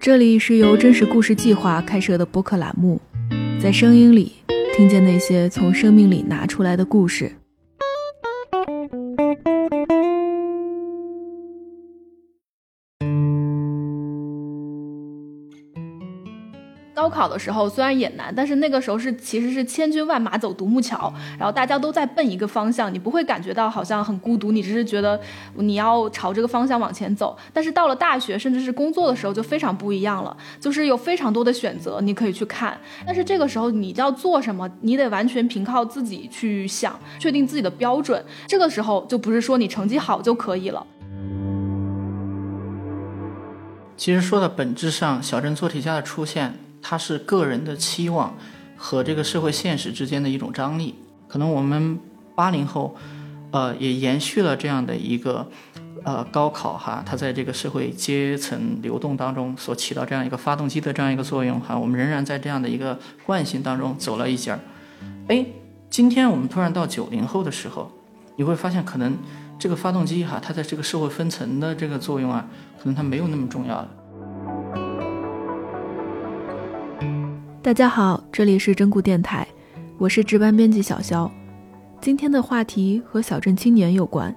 这里是由真实故事计划开设的播客栏目，在声音里听见那些从生命里拿出来的故事。考的时候虽然也难，但是那个时候是其实是千军万马走独木桥，然后大家都在奔一个方向，你不会感觉到好像很孤独，你只是觉得你要朝这个方向往前走。但是到了大学甚至是工作的时候就非常不一样了，就是有非常多的选择你可以去看，但是这个时候你要做什么，你得完全凭靠自己去想，确定自己的标准。这个时候就不是说你成绩好就可以了。其实说的本质上，小镇做题家的出现。它是个人的期望和这个社会现实之间的一种张力。可能我们八零后，呃，也延续了这样的一个，呃，高考哈，它在这个社会阶层流动当中所起到这样一个发动机的这样一个作用哈。我们仍然在这样的一个惯性当中走了一截儿。哎，今天我们突然到九零后的时候，你会发现可能这个发动机哈，它在这个社会分层的这个作用啊，可能它没有那么重要了。大家好，这里是真故电台，我是值班编辑小肖。今天的话题和小镇青年有关。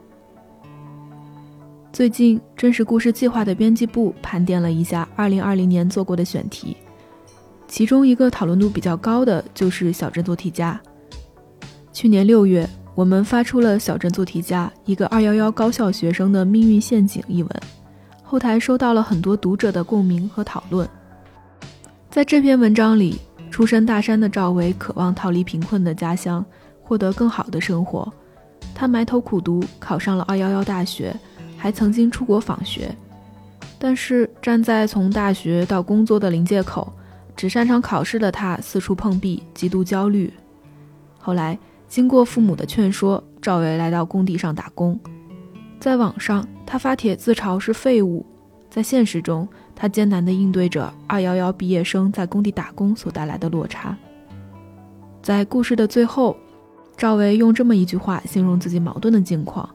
最近真实故事计划的编辑部盘点了一下2020年做过的选题，其中一个讨论度比较高的就是小镇做题家。去年六月，我们发出了《小镇做题家：一个211高校学生的命运陷阱》一文，后台收到了很多读者的共鸣和讨论。在这篇文章里，出身大山的赵薇渴望逃离贫困的家乡，获得更好的生活。他埋头苦读，考上了211大学，还曾经出国访学。但是站在从大学到工作的临界口，只擅长考试的他四处碰壁，极度焦虑。后来经过父母的劝说，赵薇来到工地上打工。在网上，他发帖自嘲是废物；在现实中，他艰难地应对着“二幺幺”毕业生在工地打工所带来的落差。在故事的最后，赵薇用这么一句话形容自己矛盾的境况：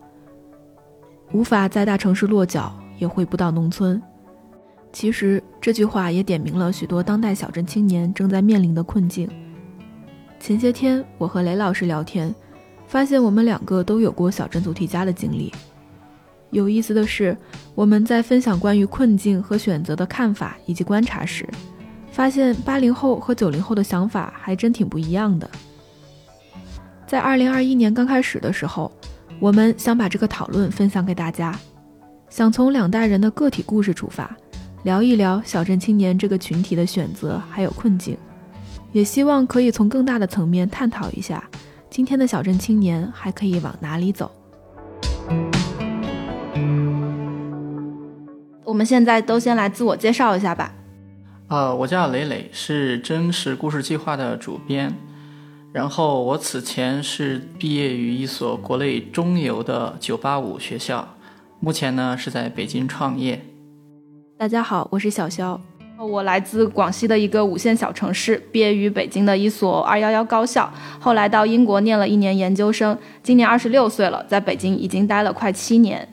无法在大城市落脚，也回不到农村。其实这句话也点明了许多当代小镇青年正在面临的困境。前些天，我和雷老师聊天，发现我们两个都有过小镇做题家的经历。有意思的是，我们在分享关于困境和选择的看法以及观察时，发现八零后和九零后的想法还真挺不一样的。在二零二一年刚开始的时候，我们想把这个讨论分享给大家，想从两代人的个体故事出发，聊一聊小镇青年这个群体的选择还有困境，也希望可以从更大的层面探讨一下，今天的小镇青年还可以往哪里走。我们现在都先来自我介绍一下吧。呃，我叫磊磊，是真实故事计划的主编。然后我此前是毕业于一所国内中游的985学校，目前呢是在北京创业。大家好，我是小肖，我来自广西的一个五线小城市，毕业于北京的一所211高校，后来到英国念了一年研究生，今年二十六岁了，在北京已经待了快七年。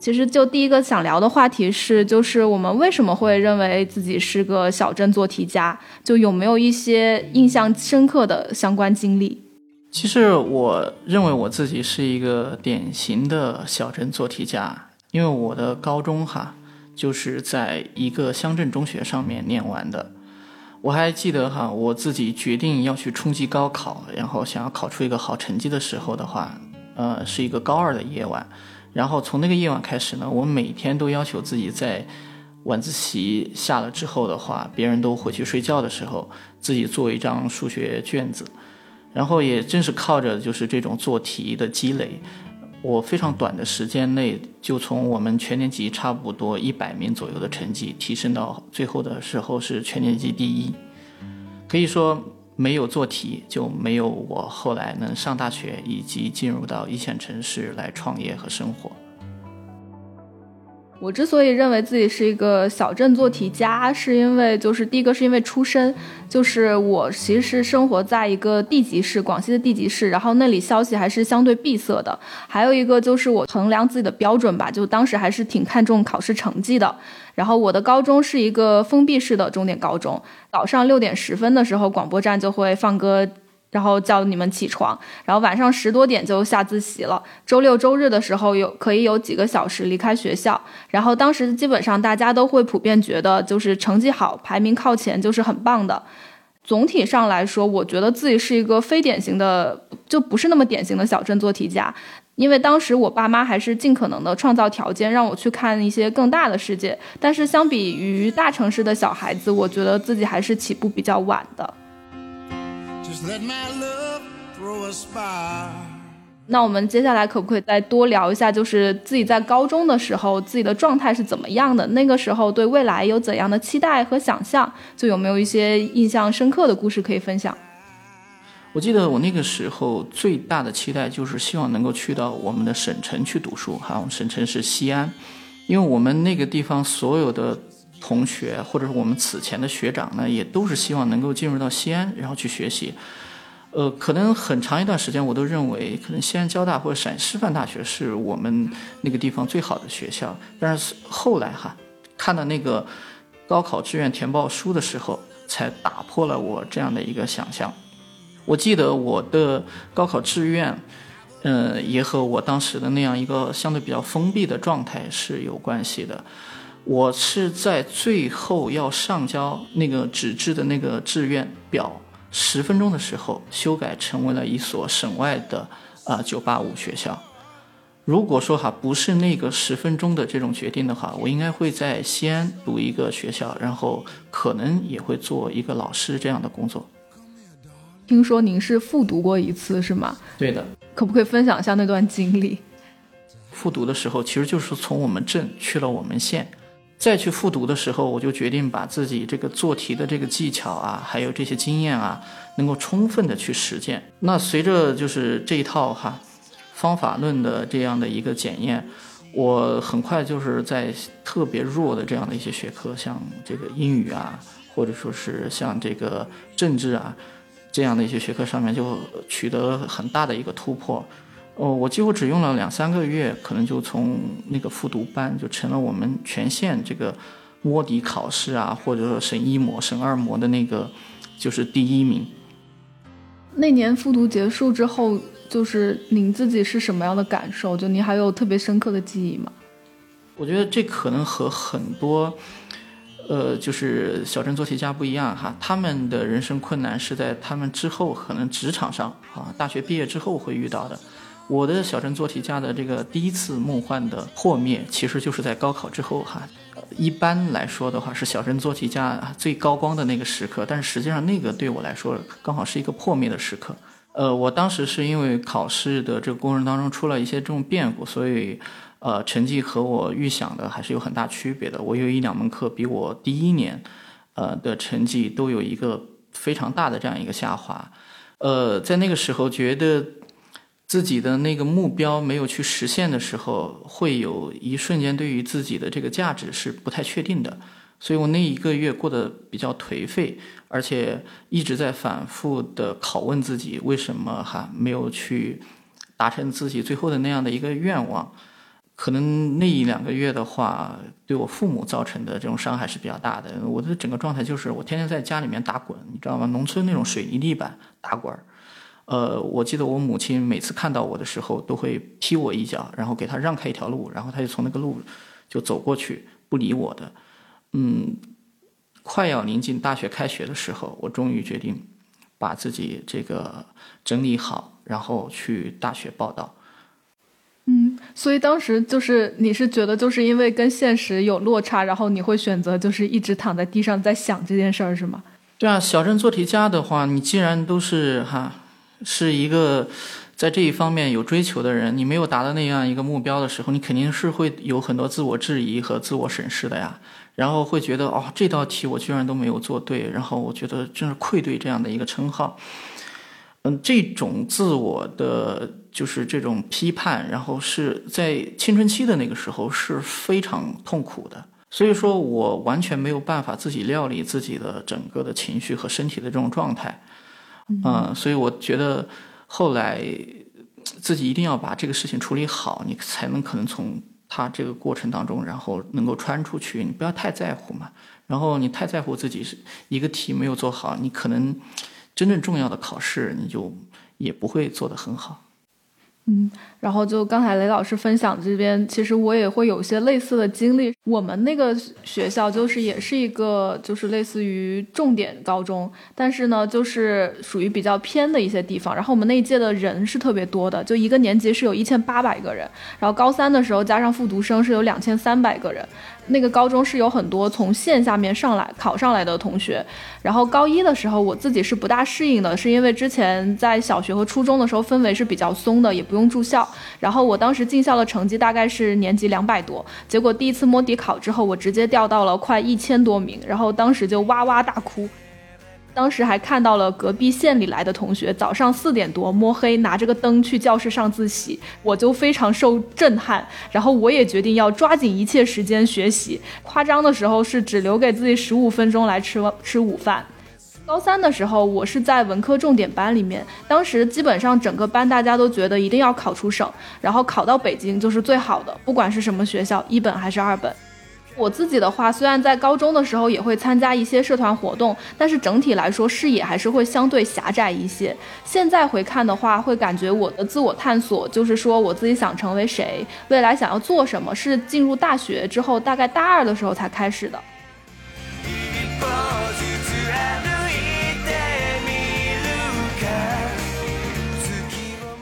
其实就第一个想聊的话题是，就是我们为什么会认为自己是个小镇做题家？就有没有一些印象深刻的相关经历？其实我认为我自己是一个典型的小镇做题家，因为我的高中哈就是在一个乡镇中学上面念完的。我还记得哈，我自己决定要去冲击高考，然后想要考出一个好成绩的时候的话，呃，是一个高二的夜晚。然后从那个夜晚开始呢，我每天都要求自己在晚自习下了之后的话，别人都回去睡觉的时候，自己做一张数学卷子。然后也正是靠着就是这种做题的积累，我非常短的时间内就从我们全年级差不多一百名左右的成绩提升到最后的时候是全年级第一，可以说。没有做题，就没有我后来能上大学以及进入到一线城市来创业和生活。我之所以认为自己是一个小镇做题家，是因为就是第一个是因为出身，就是我其实生活在一个地级市，广西的地级市，然后那里消息还是相对闭塞的。还有一个就是我衡量自己的标准吧，就当时还是挺看重考试成绩的。然后我的高中是一个封闭式的重点高中，早上六点十分的时候，广播站就会放歌。然后叫你们起床，然后晚上十多点就下自习了。周六周日的时候有可以有几个小时离开学校。然后当时基本上大家都会普遍觉得，就是成绩好、排名靠前就是很棒的。总体上来说，我觉得自己是一个非典型的，就不是那么典型的小镇做题家。因为当时我爸妈还是尽可能的创造条件让我去看一些更大的世界。但是相比于大城市的小孩子，我觉得自己还是起步比较晚的。那我们接下来可不可以再多聊一下，就是自己在高中的时候，自己的状态是怎么样的？那个时候对未来有怎样的期待和想象？就有没有一些印象深刻的故事可以分享？我记得我那个时候最大的期待就是希望能够去到我们的省城去读书，哈，省城是西安，因为我们那个地方所有的。同学，或者是我们此前的学长呢，也都是希望能够进入到西安，然后去学习。呃，可能很长一段时间，我都认为可能西安交大或者陕师范大学是我们那个地方最好的学校。但是后来哈，看到那个高考志愿填报书的时候，才打破了我这样的一个想象。我记得我的高考志愿，呃，也和我当时的那样一个相对比较封闭的状态是有关系的。我是在最后要上交那个纸质的那个志愿表十分钟的时候修改成为了一所省外的啊九八五学校。如果说哈不是那个十分钟的这种决定的话，我应该会在西安读一个学校，然后可能也会做一个老师这样的工作。听说您是复读过一次是吗？对的。可不可以分享一下那段经历？复读的时候其实就是从我们镇去了我们县。再去复读的时候，我就决定把自己这个做题的这个技巧啊，还有这些经验啊，能够充分的去实践。那随着就是这一套哈方法论的这样的一个检验，我很快就是在特别弱的这样的一些学科，像这个英语啊，或者说是像这个政治啊这样的一些学科上面，就取得很大的一个突破。哦，我几乎只用了两三个月，可能就从那个复读班就成了我们全县这个摸底考试啊，或者说省一模、省二模的那个就是第一名。那年复读结束之后，就是您自己是什么样的感受？就您还有特别深刻的记忆吗？我觉得这可能和很多，呃，就是小镇做题家不一样哈，他们的人生困难是在他们之后可能职场上啊，大学毕业之后会遇到的。我的小镇做题家的这个第一次梦幻的破灭，其实就是在高考之后哈。一般来说的话，是小镇做题家最高光的那个时刻，但是实际上那个对我来说刚好是一个破灭的时刻。呃，我当时是因为考试的这个过程当中出了一些这种变故，所以呃成绩和我预想的还是有很大区别的。我有一两门课比我第一年呃的成绩都有一个非常大的这样一个下滑。呃，在那个时候觉得。自己的那个目标没有去实现的时候，会有一瞬间对于自己的这个价值是不太确定的，所以我那一个月过得比较颓废，而且一直在反复的拷问自己，为什么哈没有去达成自己最后的那样的一个愿望？可能那一两个月的话，对我父母造成的这种伤害是比较大的。我的整个状态就是我天天在家里面打滚，你知道吗？农村那种水泥地板打滚。呃，我记得我母亲每次看到我的时候，都会踢我一脚，然后给他让开一条路，然后他就从那个路就走过去，不理我的。嗯，快要临近大学开学的时候，我终于决定把自己这个整理好，然后去大学报道。嗯，所以当时就是你是觉得就是因为跟现实有落差，然后你会选择就是一直躺在地上在想这件事儿，是吗？对啊，小镇做题家的话，你既然都是哈。是一个在这一方面有追求的人，你没有达到那样一个目标的时候，你肯定是会有很多自我质疑和自我审视的呀。然后会觉得哦，这道题我居然都没有做对，然后我觉得真是愧对这样的一个称号。嗯，这种自我的就是这种批判，然后是在青春期的那个时候是非常痛苦的。所以说我完全没有办法自己料理自己的整个的情绪和身体的这种状态。嗯，所以我觉得后来自己一定要把这个事情处理好，你才能可能从他这个过程当中，然后能够穿出去。你不要太在乎嘛，然后你太在乎自己是一个题没有做好，你可能。真正重要的考试，你就也不会做得很好。嗯，然后就刚才雷老师分享这边，其实我也会有些类似的经历。我们那个学校就是也是一个就是类似于重点高中，但是呢，就是属于比较偏的一些地方。然后我们那一届的人是特别多的，就一个年级是有一千八百个人，然后高三的时候加上复读生是有两千三百个人。那个高中是有很多从线下面上来考上来的同学，然后高一的时候我自己是不大适应的，是因为之前在小学和初中的时候氛围是比较松的，也不用住校。然后我当时进校的成绩大概是年级两百多，结果第一次摸底考之后，我直接掉到了快一千多名，然后当时就哇哇大哭。当时还看到了隔壁县里来的同学，早上四点多摸黑拿着个灯去教室上自习，我就非常受震撼。然后我也决定要抓紧一切时间学习，夸张的时候是只留给自己十五分钟来吃吃午饭。高三的时候，我是在文科重点班里面，当时基本上整个班大家都觉得一定要考出省，然后考到北京就是最好的，不管是什么学校，一本还是二本。我自己的话，虽然在高中的时候也会参加一些社团活动，但是整体来说视野还是会相对狭窄一些。现在回看的话，会感觉我的自我探索，就是说我自己想成为谁，未来想要做什么，是进入大学之后，大概大二的时候才开始的。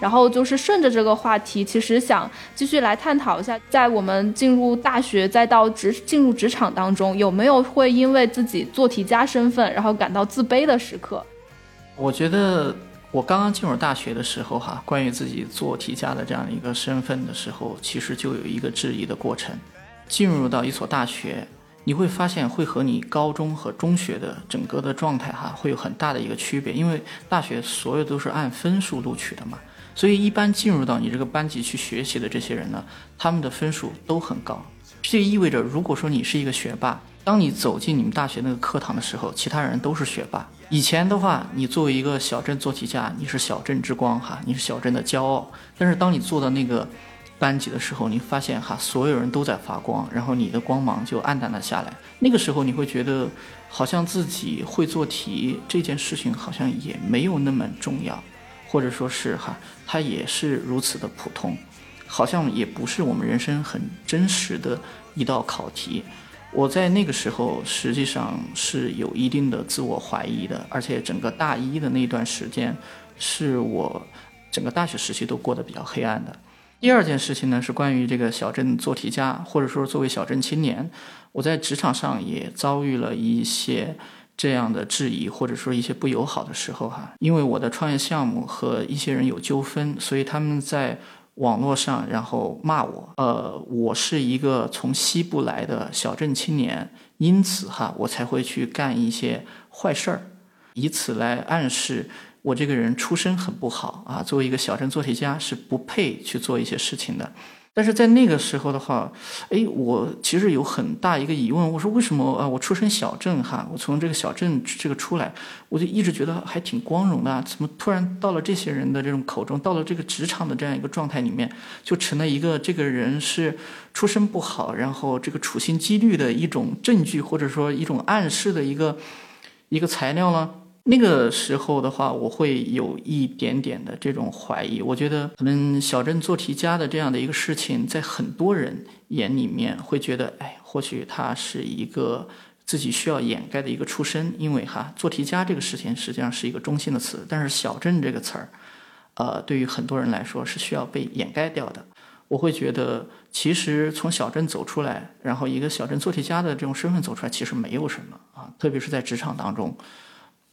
然后就是顺着这个话题，其实想继续来探讨一下，在我们进入大学再到职进入职场当中，有没有会因为自己做题家身份，然后感到自卑的时刻？我觉得我刚刚进入大学的时候，哈，关于自己做题家的这样一个身份的时候，其实就有一个质疑的过程。进入到一所大学，你会发现会和你高中和中学的整个的状态，哈，会有很大的一个区别，因为大学所有都是按分数录取的嘛。所以，一般进入到你这个班级去学习的这些人呢，他们的分数都很高。这意味着，如果说你是一个学霸，当你走进你们大学那个课堂的时候，其他人都是学霸。以前的话，你作为一个小镇做题家，你是小镇之光哈，你是小镇的骄傲。但是，当你坐到那个班级的时候，你发现哈，所有人都在发光，然后你的光芒就暗淡了下来。那个时候，你会觉得，好像自己会做题这件事情，好像也没有那么重要。或者说是哈，它也是如此的普通，好像也不是我们人生很真实的一道考题。我在那个时候实际上是有一定的自我怀疑的，而且整个大一的那段时间是我整个大学时期都过得比较黑暗的。第二件事情呢，是关于这个小镇做题家，或者说作为小镇青年，我在职场上也遭遇了一些。这样的质疑或者说一些不友好的时候，哈，因为我的创业项目和一些人有纠纷，所以他们在网络上然后骂我，呃，我是一个从西部来的小镇青年，因此哈，我才会去干一些坏事儿，以此来暗示我这个人出身很不好啊，作为一个小镇做题家是不配去做一些事情的。但是在那个时候的话，哎，我其实有很大一个疑问，我说为什么啊？我出身小镇哈，我从这个小镇这个出来，我就一直觉得还挺光荣的，怎么突然到了这些人的这种口中，到了这个职场的这样一个状态里面，就成了一个这个人是出身不好，然后这个处心积虑的一种证据，或者说一种暗示的一个一个材料呢？那个时候的话，我会有一点点的这种怀疑。我觉得可能小镇做题家的这样的一个事情，在很多人眼里面会觉得，哎，或许他是一个自己需要掩盖的一个出身。因为哈，做题家这个事情实际上是一个中性的词，但是小镇这个词儿，呃，对于很多人来说是需要被掩盖掉的。我会觉得，其实从小镇走出来，然后一个小镇做题家的这种身份走出来，其实没有什么啊，特别是在职场当中。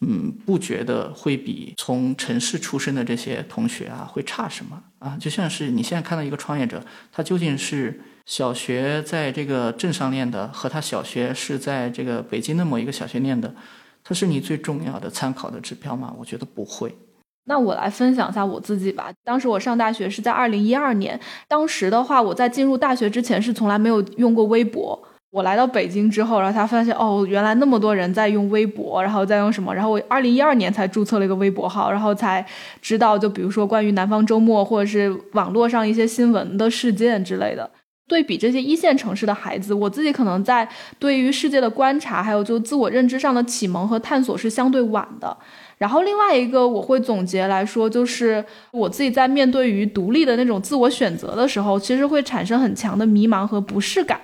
嗯，不觉得会比从城市出身的这些同学啊会差什么啊？就像是你现在看到一个创业者，他究竟是小学在这个镇上念的，和他小学是在这个北京的某一个小学念的，他是你最重要的参考的指标吗？我觉得不会。那我来分享一下我自己吧。当时我上大学是在二零一二年，当时的话，我在进入大学之前是从来没有用过微博。我来到北京之后，然后才发现哦，原来那么多人在用微博，然后在用什么？然后我二零一二年才注册了一个微博号，然后才知道，就比如说关于南方周末或者是网络上一些新闻的事件之类的。对比这些一线城市的孩子，我自己可能在对于世界的观察，还有就自我认知上的启蒙和探索是相对晚的。然后另外一个我会总结来说，就是我自己在面对于独立的那种自我选择的时候，其实会产生很强的迷茫和不适感。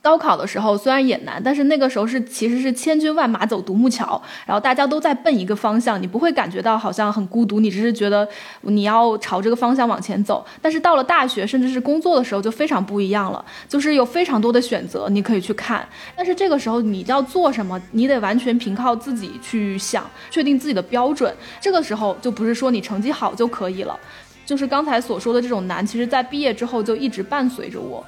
高考的时候虽然也难，但是那个时候是其实是千军万马走独木桥，然后大家都在奔一个方向，你不会感觉到好像很孤独，你只是觉得你要朝这个方向往前走。但是到了大学甚至是工作的时候就非常不一样了，就是有非常多的选择你可以去看，但是这个时候你要做什么，你得完全凭靠自己去想，确定自己的标准。这个时候就不是说你成绩好就可以了，就是刚才所说的这种难，其实在毕业之后就一直伴随着我。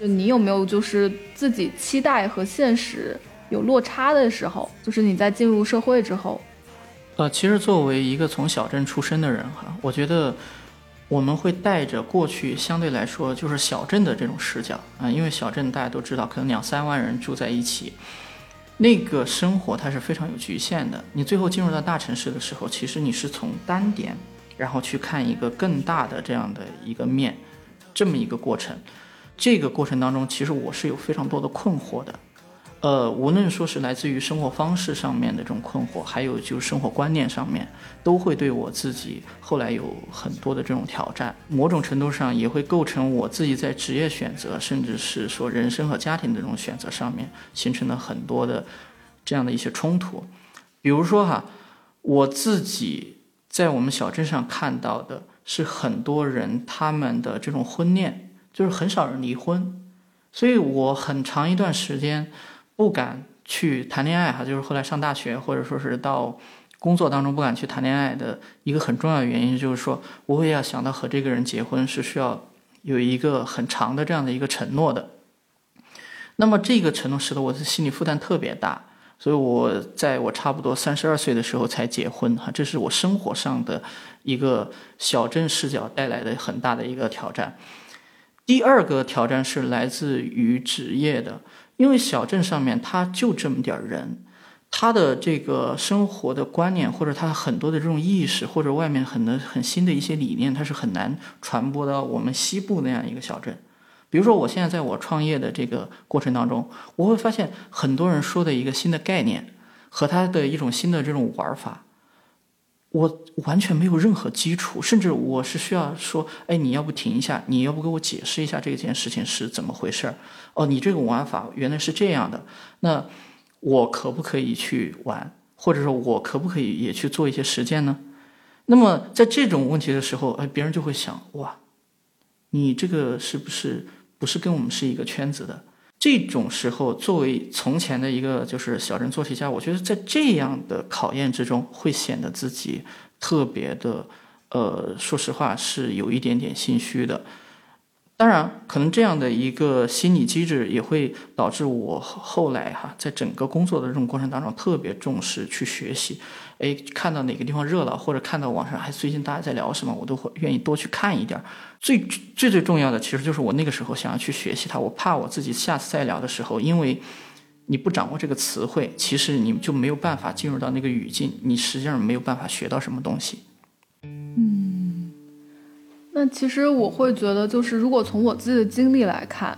就你有没有就是自己期待和现实有落差的时候？就是你在进入社会之后，呃，其实作为一个从小镇出身的人哈，我觉得我们会带着过去相对来说就是小镇的这种视角啊，因为小镇大家都知道，可能两三万人住在一起，那个生活它是非常有局限的。你最后进入到大城市的时候，其实你是从单点，然后去看一个更大的这样的一个面，这么一个过程。这个过程当中，其实我是有非常多的困惑的，呃，无论说是来自于生活方式上面的这种困惑，还有就是生活观念上面，都会对我自己后来有很多的这种挑战，某种程度上也会构成我自己在职业选择，甚至是说人生和家庭的这种选择上面，形成了很多的这样的一些冲突。比如说哈，我自己在我们小镇上看到的是很多人他们的这种婚恋。就是很少人离婚，所以我很长一段时间不敢去谈恋爱哈。就是后来上大学或者说是到工作当中不敢去谈恋爱的一个很重要的原因，就是说我也要想到和这个人结婚是需要有一个很长的这样的一个承诺的。那么这个承诺使得我的心理负担特别大，所以我在我差不多三十二岁的时候才结婚哈。这是我生活上的一个小镇视角带来的很大的一个挑战。第二个挑战是来自于职业的，因为小镇上面他就这么点儿人，他的这个生活的观念或者他很多的这种意识或者外面很多很新的一些理念，他是很难传播到我们西部那样一个小镇。比如说，我现在在我创业的这个过程当中，我会发现很多人说的一个新的概念和他的一种新的这种玩法。我完全没有任何基础，甚至我是需要说，哎，你要不停一下，你要不给我解释一下这件事情是怎么回事儿？哦，你这个玩法原来是这样的，那我可不可以去玩？或者说，我可不可以也去做一些实践呢？那么在这种问题的时候，哎，别人就会想，哇，你这个是不是不是跟我们是一个圈子的？这种时候，作为从前的一个就是小镇做题家，我觉得在这样的考验之中，会显得自己特别的，呃，说实话是有一点点心虚的。当然，可能这样的一个心理机制也会导致我后来哈，在整个工作的这种过程当中，特别重视去学习。哎，看到哪个地方热闹，或者看到网上还最近大家在聊什么，我都会愿意多去看一点。最最最重要的，其实就是我那个时候想要去学习它。我怕我自己下次再聊的时候，因为你不掌握这个词汇，其实你就没有办法进入到那个语境，你实际上没有办法学到什么东西。嗯。那其实我会觉得，就是如果从我自己的经历来看，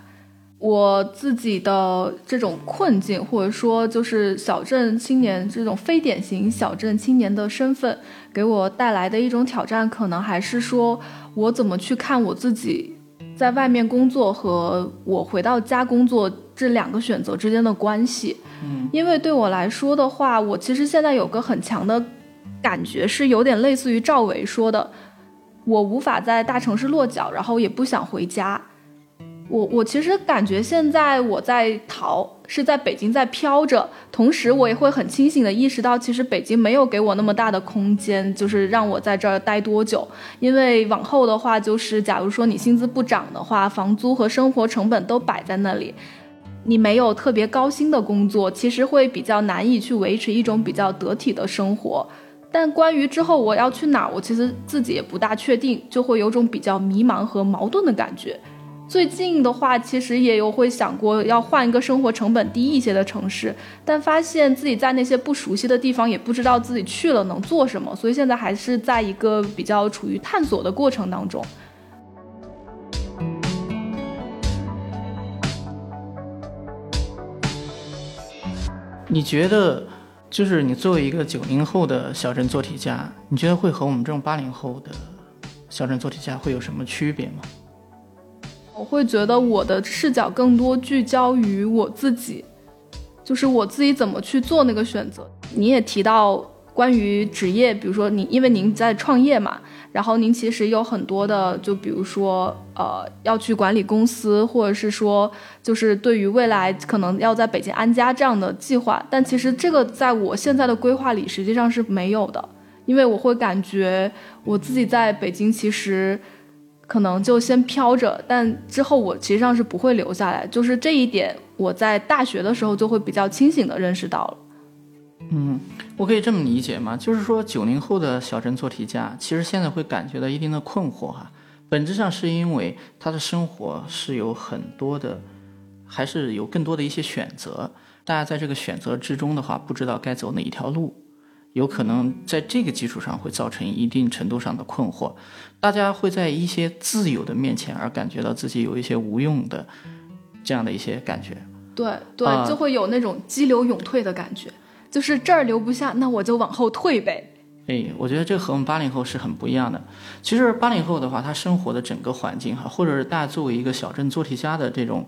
我自己的这种困境，或者说就是小镇青年这种非典型小镇青年的身份，给我带来的一种挑战，可能还是说我怎么去看我自己在外面工作和我回到家工作这两个选择之间的关系。嗯，因为对我来说的话，我其实现在有个很强的感觉，是有点类似于赵薇说的。我无法在大城市落脚，然后也不想回家。我我其实感觉现在我在逃，是在北京在飘着，同时我也会很清醒的意识到，其实北京没有给我那么大的空间，就是让我在这儿待多久。因为往后的话，就是假如说你薪资不涨的话，房租和生活成本都摆在那里。你没有特别高薪的工作，其实会比较难以去维持一种比较得体的生活。但关于之后我要去哪，我其实自己也不大确定，就会有种比较迷茫和矛盾的感觉。最近的话，其实也有会想过要换一个生活成本低一些的城市，但发现自己在那些不熟悉的地方，也不知道自己去了能做什么，所以现在还是在一个比较处于探索的过程当中。你觉得，就是你作为一个九零后的小镇做题家，你觉得会和我们这种八零后的小镇做题家会有什么区别吗？我会觉得我的视角更多聚焦于我自己，就是我自己怎么去做那个选择。你也提到关于职业，比如说你因为您在创业嘛。然后您其实有很多的，就比如说，呃，要去管理公司，或者是说，就是对于未来可能要在北京安家这样的计划。但其实这个在我现在的规划里实际上是没有的，因为我会感觉我自己在北京其实可能就先飘着，但之后我其实上是不会留下来。就是这一点，我在大学的时候就会比较清醒的认识到了。嗯，我可以这么理解吗？就是说，九零后的小镇做题家，其实现在会感觉到一定的困惑哈。本质上是因为他的生活是有很多的，还是有更多的一些选择。大家在这个选择之中的话，不知道该走哪一条路，有可能在这个基础上会造成一定程度上的困惑。大家会在一些自由的面前而感觉到自己有一些无用的这样的一些感觉。对对，就会有那种激流勇退的感觉。就是这儿留不下，那我就往后退呗。哎，我觉得这和我们八零后是很不一样的。其实八零后的话，他生活的整个环境哈，或者是大家作为一个小镇做题家的这种，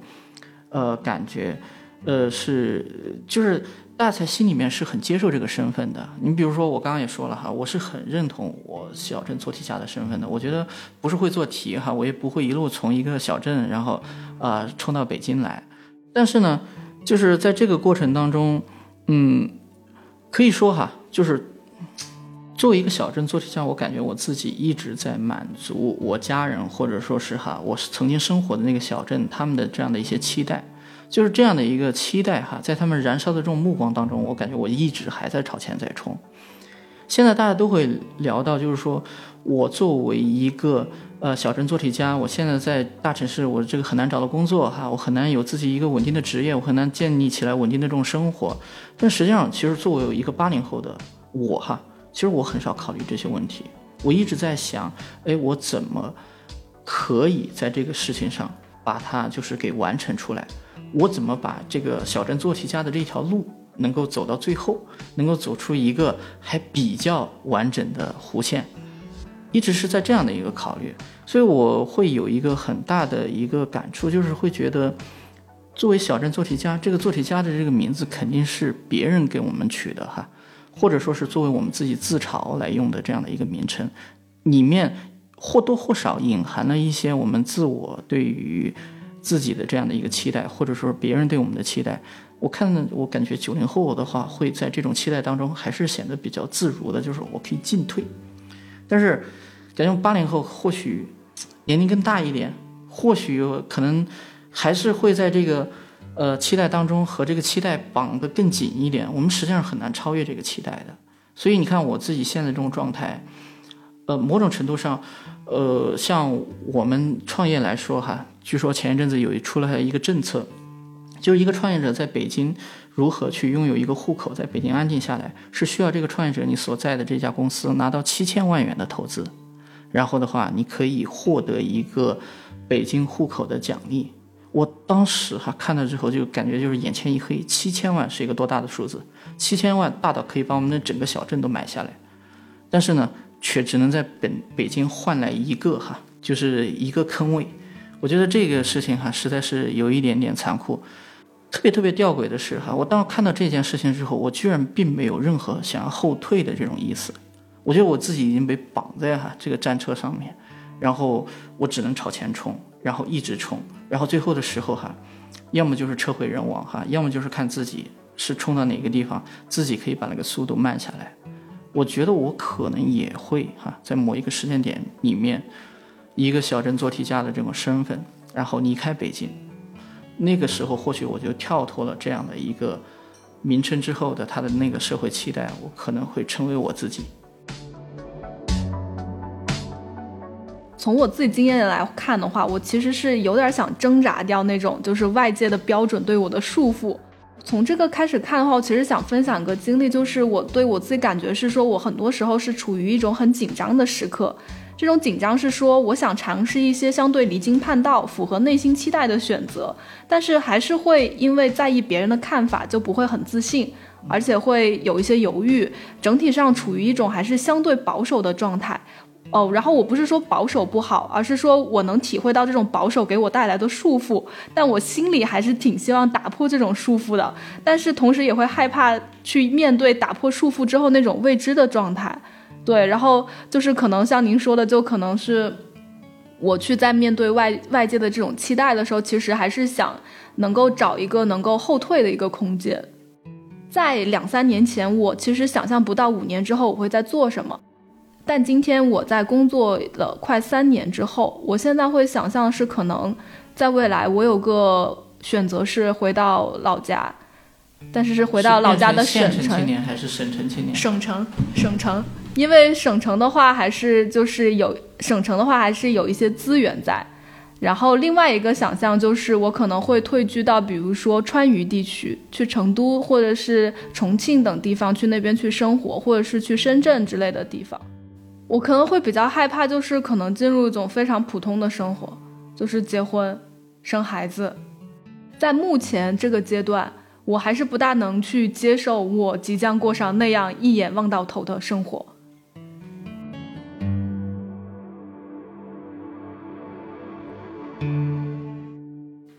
呃，感觉，呃，是就是大家在心里面是很接受这个身份的。你比如说，我刚刚也说了哈，我是很认同我小镇做题家的身份的。我觉得不是会做题哈，我也不会一路从一个小镇然后啊冲到北京来。但是呢，就是在这个过程当中，嗯。可以说哈，就是作为一个小镇做题家，我感觉我自己一直在满足我家人，或者说是哈，我曾经生活的那个小镇他们的这样的一些期待，就是这样的一个期待哈，在他们燃烧的这种目光当中，我感觉我一直还在朝前在冲。现在大家都会聊到，就是说我作为一个。呃，小镇做题家，我现在在大城市，我这个很难找到工作哈，我很难有自己一个稳定的职业，我很难建立起来稳定的这种生活。但实际上，其实作为一个八零后的我哈，其实我很少考虑这些问题。我一直在想，哎，我怎么可以在这个事情上把它就是给完成出来？我怎么把这个小镇做题家的这条路能够走到最后，能够走出一个还比较完整的弧线？一直是在这样的一个考虑。所以我会有一个很大的一个感触，就是会觉得，作为小镇做题家，这个做题家的这个名字肯定是别人给我们取的哈，或者说是作为我们自己自嘲来用的这样的一个名称，里面或多或少隐含了一些我们自我对于自己的这样的一个期待，或者说别人对我们的期待。我看我感觉九零后的话会在这种期待当中还是显得比较自如的，就是我可以进退，但是。感觉八零后或许年龄更大一点，或许可能还是会在这个呃期待当中和这个期待绑得更紧一点。我们实际上很难超越这个期待的。所以你看我自己现在这种状态，呃，某种程度上，呃，像我们创业来说哈，据说前一阵子有出了一个政策，就是一个创业者在北京如何去拥有一个户口，在北京安定下来，是需要这个创业者你所在的这家公司拿到七千万元的投资。然后的话，你可以获得一个北京户口的奖励。我当时哈看到之后，就感觉就是眼前一黑，七千万是一个多大的数字？七千万大到可以把我们的整个小镇都买下来，但是呢，却只能在本北京换来一个哈，就是一个坑位。我觉得这个事情哈，实在是有一点点残酷。特别特别吊诡的是哈，我当看到这件事情之后，我居然并没有任何想要后退的这种意思。我觉得我自己已经被绑在哈这个战车上面，然后我只能朝前冲，然后一直冲，然后最后的时候哈，要么就是车毁人亡哈，要么就是看自己是冲到哪个地方，自己可以把那个速度慢下来。我觉得我可能也会哈，在某一个时间点里面，一个小镇做题家的这种身份，然后离开北京，那个时候或许我就跳脱了这样的一个名称之后的他的那个社会期待，我可能会成为我自己。从我自己经验来看的话，我其实是有点想挣扎掉那种就是外界的标准对我的束缚。从这个开始看的话，我其实想分享个经历，就是我对我自己感觉是说，我很多时候是处于一种很紧张的时刻。这种紧张是说，我想尝试一些相对离经叛道、符合内心期待的选择，但是还是会因为在意别人的看法，就不会很自信，而且会有一些犹豫，整体上处于一种还是相对保守的状态。哦，然后我不是说保守不好，而是说我能体会到这种保守给我带来的束缚，但我心里还是挺希望打破这种束缚的，但是同时也会害怕去面对打破束缚之后那种未知的状态。对，然后就是可能像您说的，就可能是我去在面对外外界的这种期待的时候，其实还是想能够找一个能够后退的一个空间。在两三年前，我其实想象不到五年之后我会在做什么。但今天我在工作了快三年之后，我现在会想象是可能，在未来我有个选择是回到老家，但是是回到老家的省城青年还是省城青年？省城，省城，因为省城的话还是就是有省城的话还是有一些资源在，然后另外一个想象就是我可能会退居到比如说川渝地区，去成都或者是重庆等地方去那边去生活，或者是去深圳之类的地方。我可能会比较害怕，就是可能进入一种非常普通的生活，就是结婚、生孩子。在目前这个阶段，我还是不大能去接受我即将过上那样一眼望到头的生活。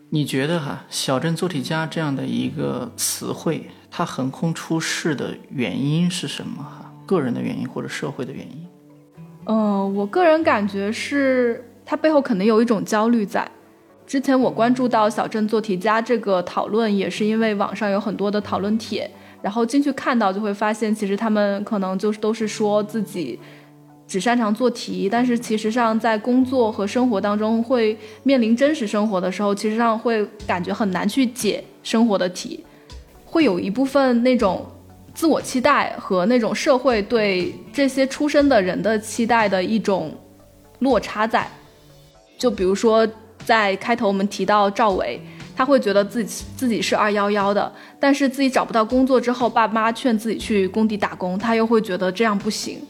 你觉得哈，小镇做题家这样的一个词汇，它横空出世的原因是什么？哈，个人的原因或者社会的原因？嗯，我个人感觉是它背后可能有一种焦虑在。之前我关注到小镇做题家这个讨论，也是因为网上有很多的讨论帖，然后进去看到就会发现，其实他们可能就是都是说自己只擅长做题，但是其实上在工作和生活当中会面临真实生活的时候，其实上会感觉很难去解生活的题，会有一部分那种。自我期待和那种社会对这些出身的人的期待的一种落差在，就比如说在开头我们提到赵伟，他会觉得自己自己是二幺幺的，但是自己找不到工作之后，爸妈劝自己去工地打工，他又会觉得这样不行。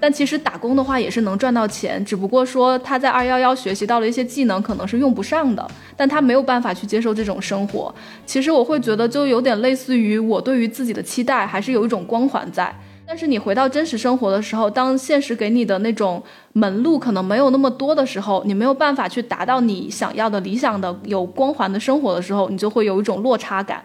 但其实打工的话也是能赚到钱，只不过说他在二幺幺学习到了一些技能，可能是用不上的，但他没有办法去接受这种生活。其实我会觉得就有点类似于我对于自己的期待还是有一种光环在，但是你回到真实生活的时候，当现实给你的那种门路可能没有那么多的时候，你没有办法去达到你想要的理想的有光环的生活的时候，你就会有一种落差感。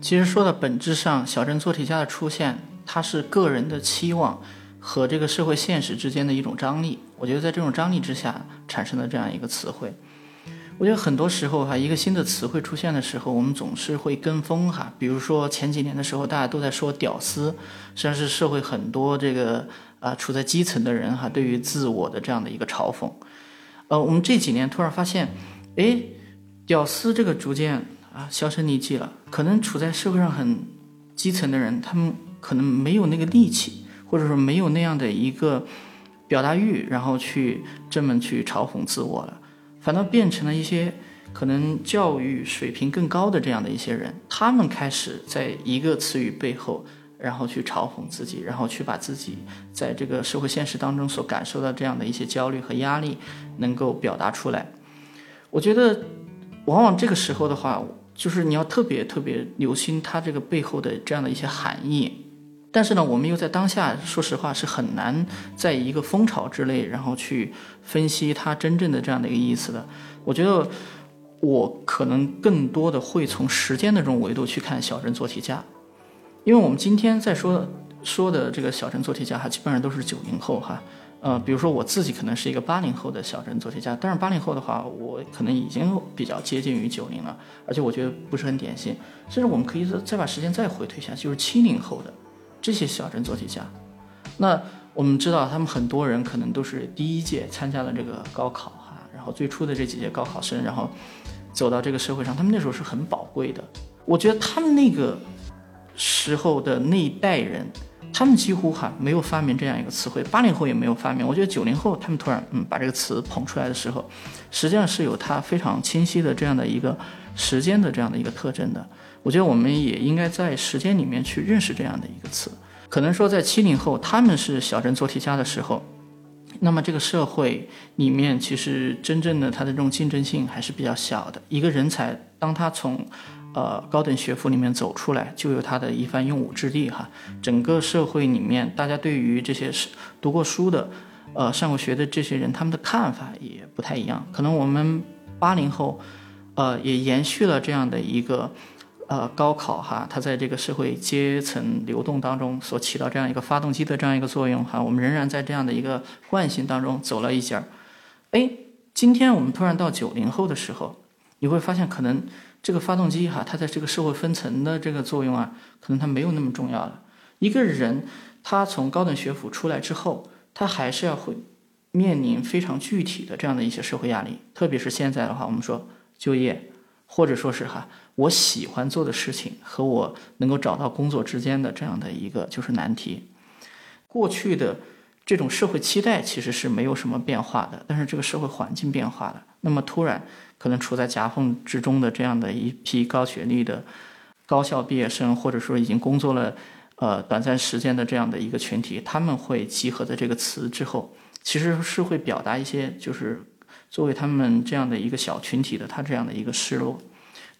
其实说的本质上，小镇做题家的出现，它是个人的期望。和这个社会现实之间的一种张力，我觉得在这种张力之下产生的这样一个词汇，我觉得很多时候哈，一个新的词汇出现的时候，我们总是会跟风哈。比如说前几年的时候，大家都在说“屌丝”，实际上是社会很多这个啊处在基层的人哈，对于自我的这样的一个嘲讽。呃，我们这几年突然发现，哎，“屌丝”这个逐渐啊销声匿迹了，可能处在社会上很基层的人，他们可能没有那个力气。或者说没有那样的一个表达欲，然后去这么去嘲讽自我了，反倒变成了一些可能教育水平更高的这样的一些人，他们开始在一个词语背后，然后去嘲讽自己，然后去把自己在这个社会现实当中所感受到这样的一些焦虑和压力能够表达出来。我觉得，往往这个时候的话，就是你要特别特别留心它这个背后的这样的一些含义。但是呢，我们又在当下，说实话是很难在一个风潮之内，然后去分析它真正的这样的一个意思的。我觉得我可能更多的会从时间的这种维度去看小镇做题家，因为我们今天在说说的这个小镇做题家哈，基本上都是九零后哈。呃，比如说我自己可能是一个八零后的小镇做题家，但是八零后的话，我可能已经比较接近于九零了，而且我觉得不是很典型。甚至我们可以再再把时间再回推一下，就是七零后的。这些小镇做题家，那我们知道他们很多人可能都是第一届参加了这个高考哈，然后最初的这几届高考生，然后走到这个社会上，他们那时候是很宝贵的。我觉得他们那个时候的那一代人，他们几乎哈没有发明这样一个词汇，八零后也没有发明。我觉得九零后他们突然嗯把这个词捧出来的时候，实际上是有它非常清晰的这样的一个时间的这样的一个特征的。我觉得我们也应该在时间里面去认识这样的一个词。可能说在七零后他们是小镇做题家的时候。那么这个社会里面，其实真正的它的这种竞争性还是比较小的。一个人才，当他从，呃高等学府里面走出来，就有他的一番用武之地哈。整个社会里面，大家对于这些是读过书的，呃上过学的这些人，他们的看法也不太一样。可能我们八零后，呃也延续了这样的一个。呃，高考哈，它在这个社会阶层流动当中所起到这样一个发动机的这样一个作用哈，我们仍然在这样的一个惯性当中走了一截儿。哎，今天我们突然到九零后的时候，你会发现可能这个发动机哈，它在这个社会分层的这个作用啊，可能它没有那么重要了。一个人他从高等学府出来之后，他还是要会面临非常具体的这样的一些社会压力，特别是现在的话，我们说就业。或者说是哈，我喜欢做的事情和我能够找到工作之间的这样的一个就是难题。过去的这种社会期待其实是没有什么变化的，但是这个社会环境变化了，那么突然可能处在夹缝之中的这样的一批高学历的高校毕业生，或者说已经工作了呃短暂时间的这样的一个群体，他们会集合在这个词之后，其实是会表达一些就是。作为他们这样的一个小群体的他这样的一个失落，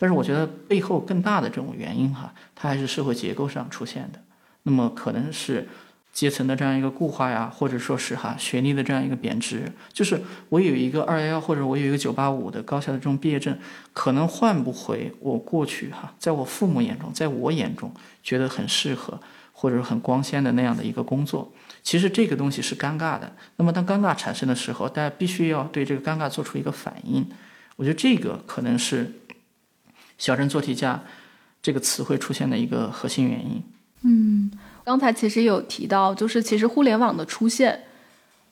但是我觉得背后更大的这种原因哈，它还是社会结构上出现的。那么可能是阶层的这样一个固化呀，或者说是哈学历的这样一个贬值。就是我有一个二幺幺或者我有一个九八五的高校的这种毕业证，可能换不回我过去哈，在我父母眼中，在我眼中觉得很适合或者很光鲜的那样的一个工作。其实这个东西是尴尬的。那么当尴尬产生的时候，大家必须要对这个尴尬做出一个反应。我觉得这个可能是“小镇做题家”这个词汇出现的一个核心原因。嗯，刚才其实有提到，就是其实互联网的出现，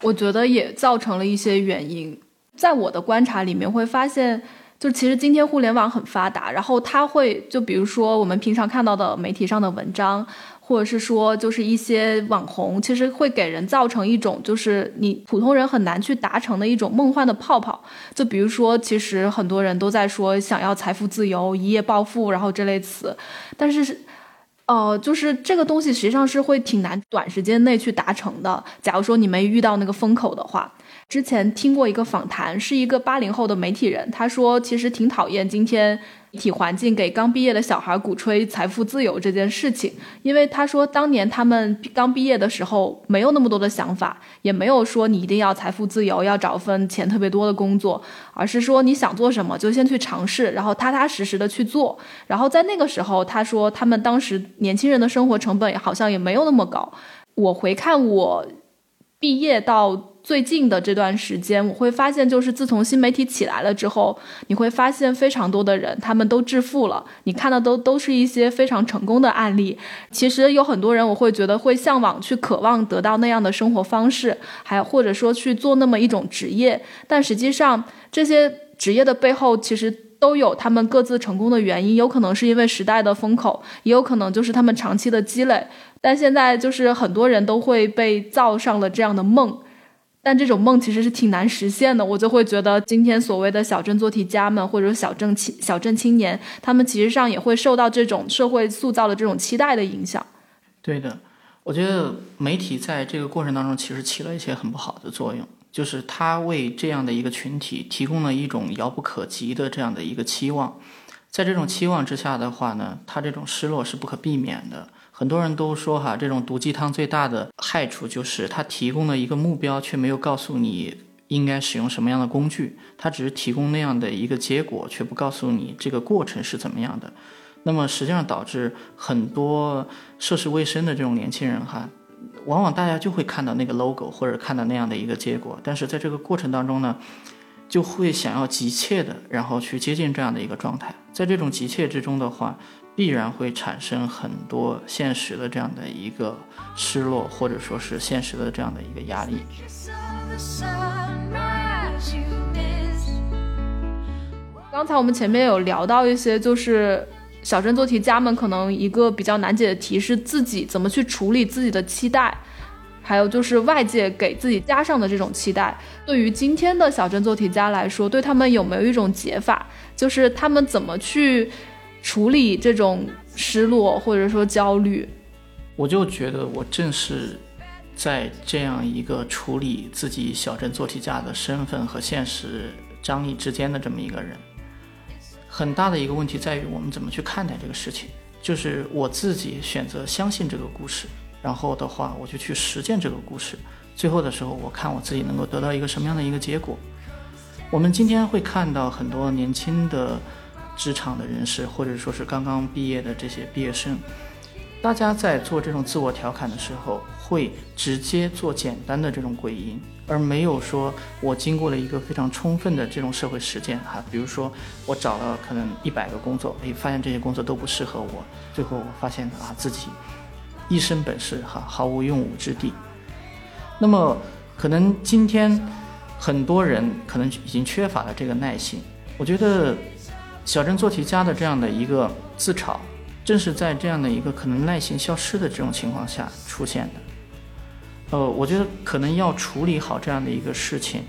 我觉得也造成了一些原因。在我的观察里面，会发现，就其实今天互联网很发达，然后它会就比如说我们平常看到的媒体上的文章。或者是说，就是一些网红，其实会给人造成一种，就是你普通人很难去达成的一种梦幻的泡泡。就比如说，其实很多人都在说想要财富自由、一夜暴富，然后这类词，但是，呃，就是这个东西实际上是会挺难短时间内去达成的。假如说你没遇到那个风口的话。之前听过一个访谈，是一个八零后的媒体人，他说其实挺讨厌今天体环境给刚毕业的小孩鼓吹财富自由这件事情，因为他说当年他们刚毕业的时候没有那么多的想法，也没有说你一定要财富自由，要找份钱特别多的工作，而是说你想做什么就先去尝试，然后踏踏实实的去做。然后在那个时候，他说他们当时年轻人的生活成本好像也没有那么高。我回看我毕业到。最近的这段时间，我会发现，就是自从新媒体起来了之后，你会发现非常多的人，他们都致富了。你看的都都是一些非常成功的案例。其实有很多人，我会觉得会向往去渴望得到那样的生活方式，还或者说去做那么一种职业。但实际上，这些职业的背后，其实都有他们各自成功的原因。有可能是因为时代的风口，也有可能就是他们长期的积累。但现在就是很多人都会被造上了这样的梦。但这种梦其实是挺难实现的，我就会觉得今天所谓的小镇做题家们，或者小镇青小镇青年，他们其实上也会受到这种社会塑造的这种期待的影响。对的，我觉得媒体在这个过程当中其实起了一些很不好的作用，就是他为这样的一个群体提供了一种遥不可及的这样的一个期望，在这种期望之下的话呢，他这种失落是不可避免的。很多人都说哈，这种毒鸡汤最大的害处就是它提供了一个目标，却没有告诉你应该使用什么样的工具。它只是提供那样的一个结果，却不告诉你这个过程是怎么样的。那么实际上导致很多涉世未深的这种年轻人哈，往往大家就会看到那个 logo 或者看到那样的一个结果，但是在这个过程当中呢，就会想要急切的然后去接近这样的一个状态。在这种急切之中的话。必然会产生很多现实的这样的一个失落，或者说是现实的这样的一个压力。刚才我们前面有聊到一些，就是小镇做题家们可能一个比较难解的题是自己怎么去处理自己的期待，还有就是外界给自己加上的这种期待。对于今天的小镇做题家来说，对他们有没有一种解法，就是他们怎么去处理这种失落或者说焦虑？我就觉得我正是。在这样一个处理自己小镇做题家的身份和现实张力之间的这么一个人，很大的一个问题在于我们怎么去看待这个事情。就是我自己选择相信这个故事，然后的话我就去实践这个故事，最后的时候我看我自己能够得到一个什么样的一个结果。我们今天会看到很多年轻的职场的人士，或者说是刚刚毕业的这些毕业生。大家在做这种自我调侃的时候，会直接做简单的这种归因，而没有说我经过了一个非常充分的这种社会实践哈。比如说，我找了可能一百个工作，诶，发现这些工作都不适合我，最后我发现啊自己一身本事哈，毫无用武之地。那么，可能今天很多人可能已经缺乏了这个耐心。我觉得小镇做题家的这样的一个自嘲。正是在这样的一个可能耐心消失的这种情况下出现的，呃，我觉得可能要处理好这样的一个事情，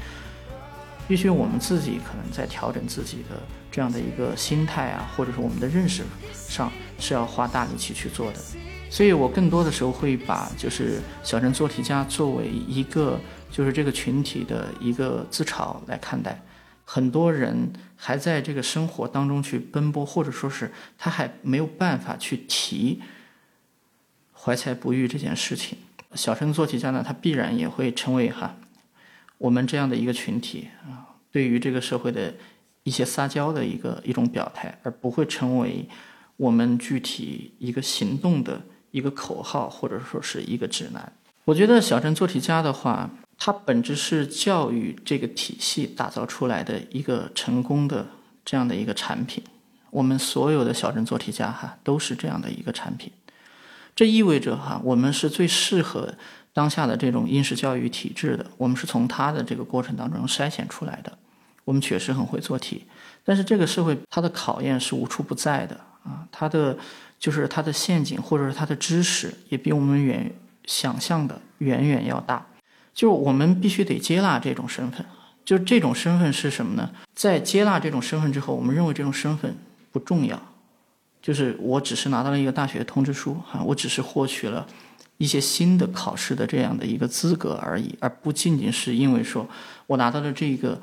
必须我们自己可能在调整自己的这样的一个心态啊，或者说我们的认识上是要花大力气去做的。所以我更多的时候会把就是小镇做题家作为一个就是这个群体的一个自嘲来看待。很多人还在这个生活当中去奔波，或者说是他还没有办法去提怀才不遇这件事情。小镇做题家呢，他必然也会成为哈我们这样的一个群体啊，对于这个社会的一些撒娇的一个一种表态，而不会成为我们具体一个行动的一个口号，或者说是一个指南。我觉得小镇做题家的话。它本质是教育这个体系打造出来的一个成功的这样的一个产品。我们所有的小镇做题家哈都是这样的一个产品。这意味着哈我们是最适合当下的这种应试教育体制的。我们是从它的这个过程当中筛选出来的。我们确实很会做题，但是这个社会它的考验是无处不在的啊。它的就是它的陷阱或者是它的知识也比我们远想象的远远要大。就我们必须得接纳这种身份，就是这种身份是什么呢？在接纳这种身份之后，我们认为这种身份不重要，就是我只是拿到了一个大学通知书，哈，我只是获取了一些新的考试的这样的一个资格而已，而不仅仅是因为说我拿到了这个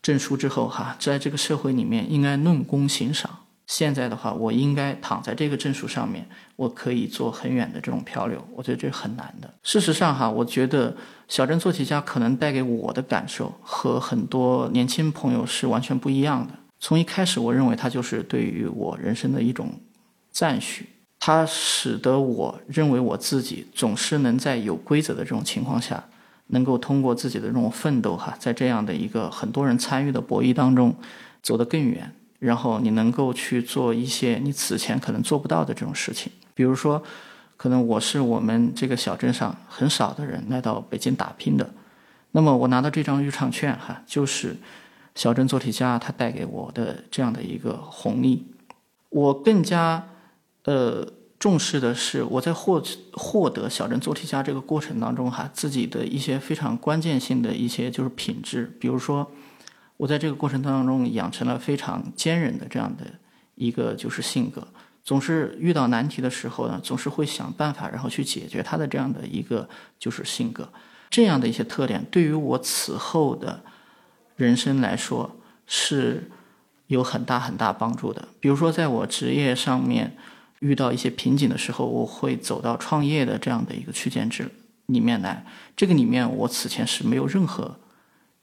证书之后，哈，在这个社会里面应该论功行赏。现在的话，我应该躺在这个证书上面，我可以做很远的这种漂流。我觉得这是很难的。事实上，哈，我觉得小镇做题家可能带给我的感受和很多年轻朋友是完全不一样的。从一开始，我认为它就是对于我人生的一种赞许，它使得我认为我自己总是能在有规则的这种情况下，能够通过自己的这种奋斗，哈，在这样的一个很多人参与的博弈当中，走得更远。然后你能够去做一些你此前可能做不到的这种事情，比如说，可能我是我们这个小镇上很少的人来到北京打拼的，那么我拿到这张入场券哈，就是小镇做题家他带给我的这样的一个红利。我更加呃重视的是我在获获得小镇做题家这个过程当中哈，自己的一些非常关键性的一些就是品质，比如说。我在这个过程当中养成了非常坚韧的这样的一个就是性格，总是遇到难题的时候呢，总是会想办法，然后去解决它的这样的一个就是性格，这样的一些特点对于我此后的人生来说是有很大很大帮助的。比如说，在我职业上面遇到一些瓶颈的时候，我会走到创业的这样的一个区间之里面来，这个里面我此前是没有任何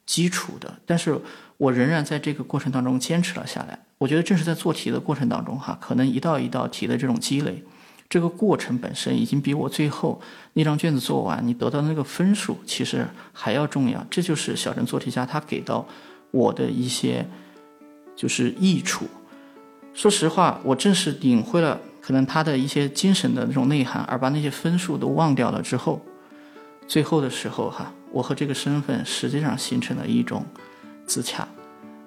基础的，但是。我仍然在这个过程当中坚持了下来。我觉得正是在做题的过程当中，哈，可能一道一道题的这种积累，这个过程本身已经比我最后那张卷子做完你得到的那个分数其实还要重要。这就是小镇做题家他给到我的一些就是益处。说实话，我正是领会了可能他的一些精神的那种内涵，而把那些分数都忘掉了之后，最后的时候，哈，我和这个身份实际上形成了一种。自洽，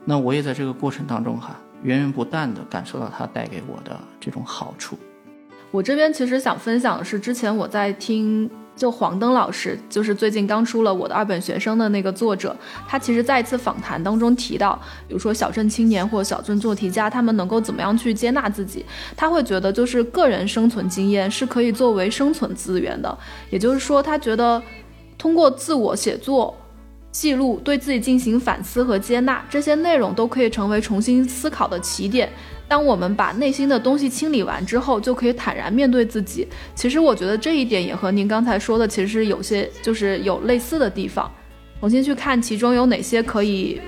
那我也在这个过程当中哈，源源不断的感受到它带给我的这种好处。我这边其实想分享的是，之前我在听。就黄登老师，就是最近刚出了我的二本学生的那个作者，他其实在一次访谈当中提到，比如说小镇青年或小镇做题家，他们能够怎么样去接纳自己？他会觉得就是个人生存经验是可以作为生存资源的，也就是说，他觉得通过自我写作。记录对自己进行反思和接纳，这些内容都可以成为重新思考的起点。当我们把内心的东西清理完之后，就可以坦然面对自己。其实我觉得这一点也和您刚才说的其实有些就是有类似的地方。重新去看其中有哪些可以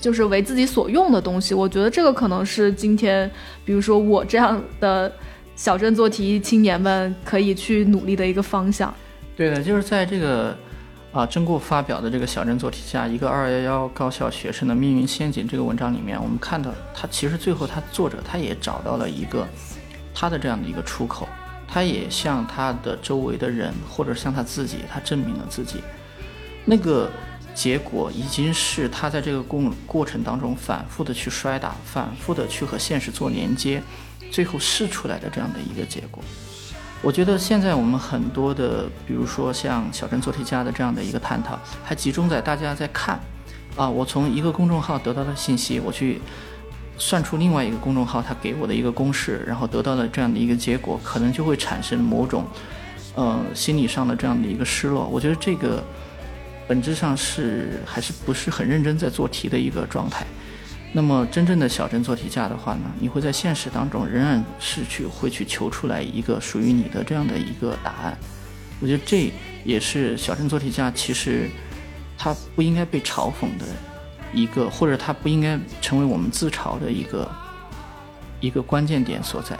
就是为自己所用的东西，我觉得这个可能是今天，比如说我这样的小镇做题青年们可以去努力的一个方向。对的，就是在这个。啊，曾过发表的这个小镇做题家一个二幺幺高校学生的命运陷阱这个文章里面，我们看到他其实最后他作者他也找到了一个他的这样的一个出口，他也向他的周围的人或者向他自己，他证明了自己。那个结果已经是他在这个过过程当中反复的去摔打，反复的去和现实做连接，最后试出来的这样的一个结果。我觉得现在我们很多的，比如说像小镇做题家的这样的一个探讨，还集中在大家在看，啊，我从一个公众号得到的信息，我去算出另外一个公众号他给我的一个公式，然后得到了这样的一个结果，可能就会产生某种，呃，心理上的这样的一个失落。我觉得这个本质上是还是不是很认真在做题的一个状态。那么，真正的小镇做题家的话呢，你会在现实当中仍然是去会去求出来一个属于你的这样的一个答案。我觉得这也是小镇做题家其实他不应该被嘲讽的一个，或者他不应该成为我们自嘲的一个一个关键点所在。